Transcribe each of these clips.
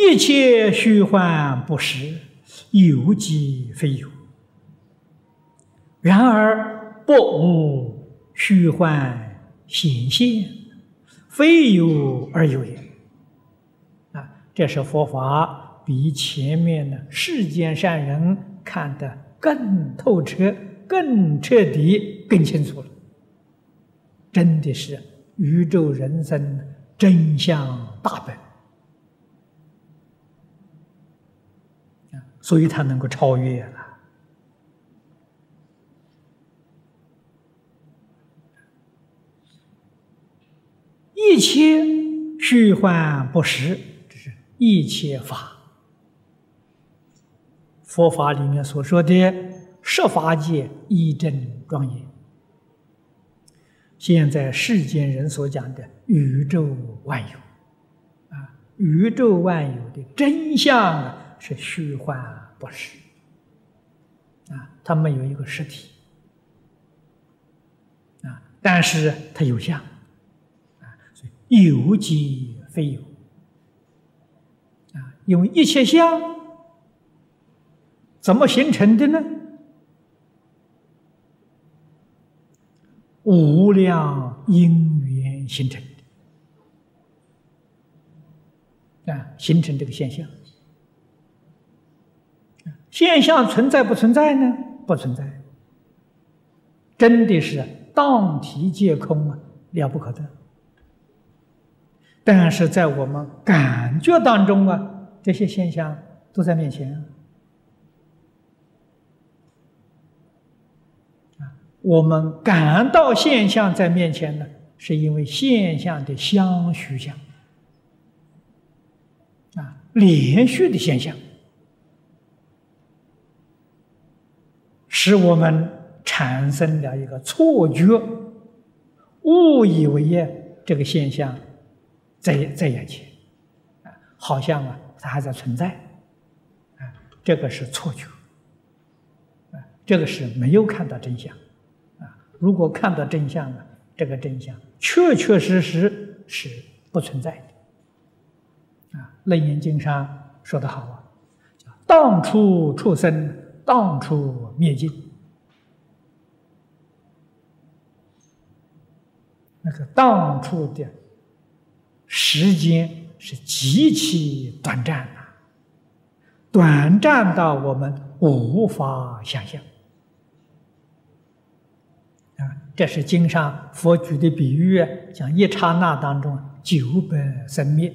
一切虚幻不实，有即非有。然而不无虚幻显现，非有而有也。啊，这是佛法比前面的世间善人看得更透彻、更彻底、更清楚了。真的是宇宙人生真相大本所以他能够超越了。一切虚幻不实，这是一切法。佛法里面所说的十法界一真庄严，现在世间人所讲的宇宙万有，啊，宇宙万有的真相啊是虚幻不实，啊，它没有一个实体，啊，但是它有相。啊，所以有即非有，啊，因为一切相怎么形成的呢？无量因缘形成的，啊，形成这个现象。现象存在不存在呢？不存在，真的是当体皆空啊，了不可得。但是在我们感觉当中啊，这些现象都在面前啊。我们感到现象在面前呢，是因为现象的相续相啊，连续的现象，使我们产生了一个错觉，误以为这个现象。在在眼前，啊，好像啊，它还在存在，啊，这个是错觉，啊，这个是没有看到真相，啊，如果看到真相呢，这个真相确确实实是不存在的，啊，《楞严经》上说的好啊，叫“当处出生，当处灭尽”，那个当处的。时间是极其短暂的，短暂到我们无法想象。啊，这是经上佛举的比喻，讲一刹那当中九百生灭。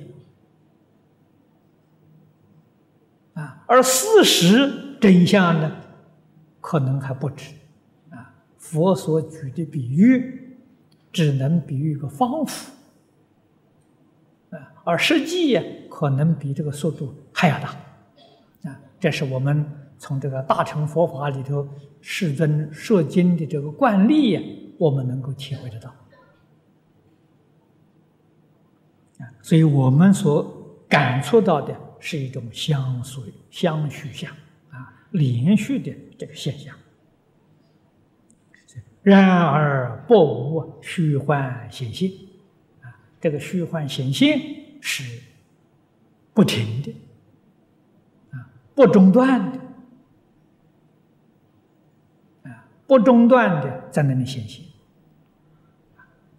啊，而事实真相呢，可能还不止。啊，佛所举的比喻，只能比喻一个方法。而实际可能比这个速度还要大，啊，这是我们从这个大乘佛法里头世尊说经的这个惯例，我们能够体会得到，啊，所以我们所感触到的是一种相随、相续相，连续的这个现象。然而不无虚幻显现，啊，这个虚幻显现。是不停的，啊，不中断的，啊，不中断的在那里显现，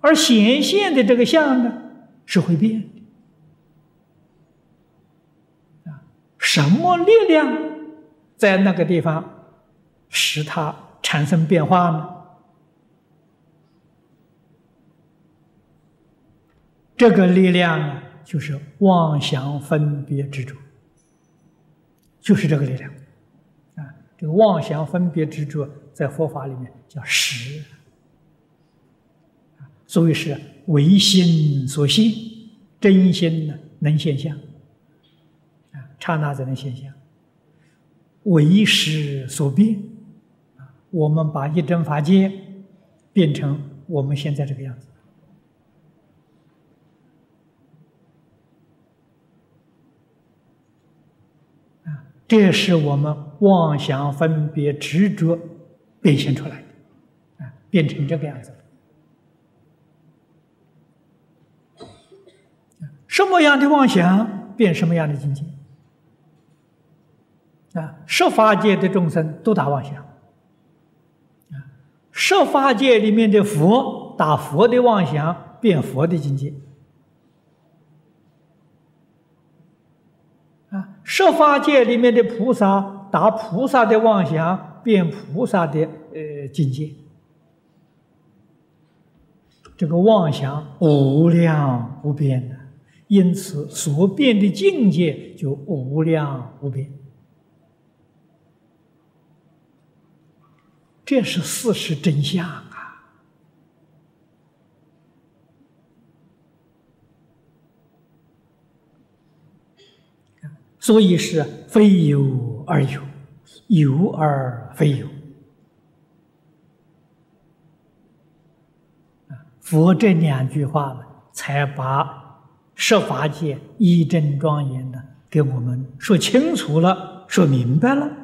而显现的这个相呢，是会变的，啊，什么力量在那个地方使它产生变化呢？这个力量。就是妄想分别执着，就是这个力量啊！这个妄想分别执着在佛法里面叫识所以是唯心所现，真心呢能现象啊，刹那才能现象。为时所变啊，我们把一真法界变成我们现在这个样子。这是我们妄想分别执着变现出来的，啊，变成这个样子什么样的妄想变什么样的境界？啊，十法界的众生都打妄想，啊，十法界里面的佛打佛的妄想，变佛的境界，啊，十法界里面的菩萨打菩萨的妄想，变菩萨的呃境界，这个妄想无量无边的，因此所变的境界就无量无边。这是事实真相啊！所以是非有而有，有而非有。佛这两句话呢，才把十法界一真庄严的给我们说清楚了，说明白了。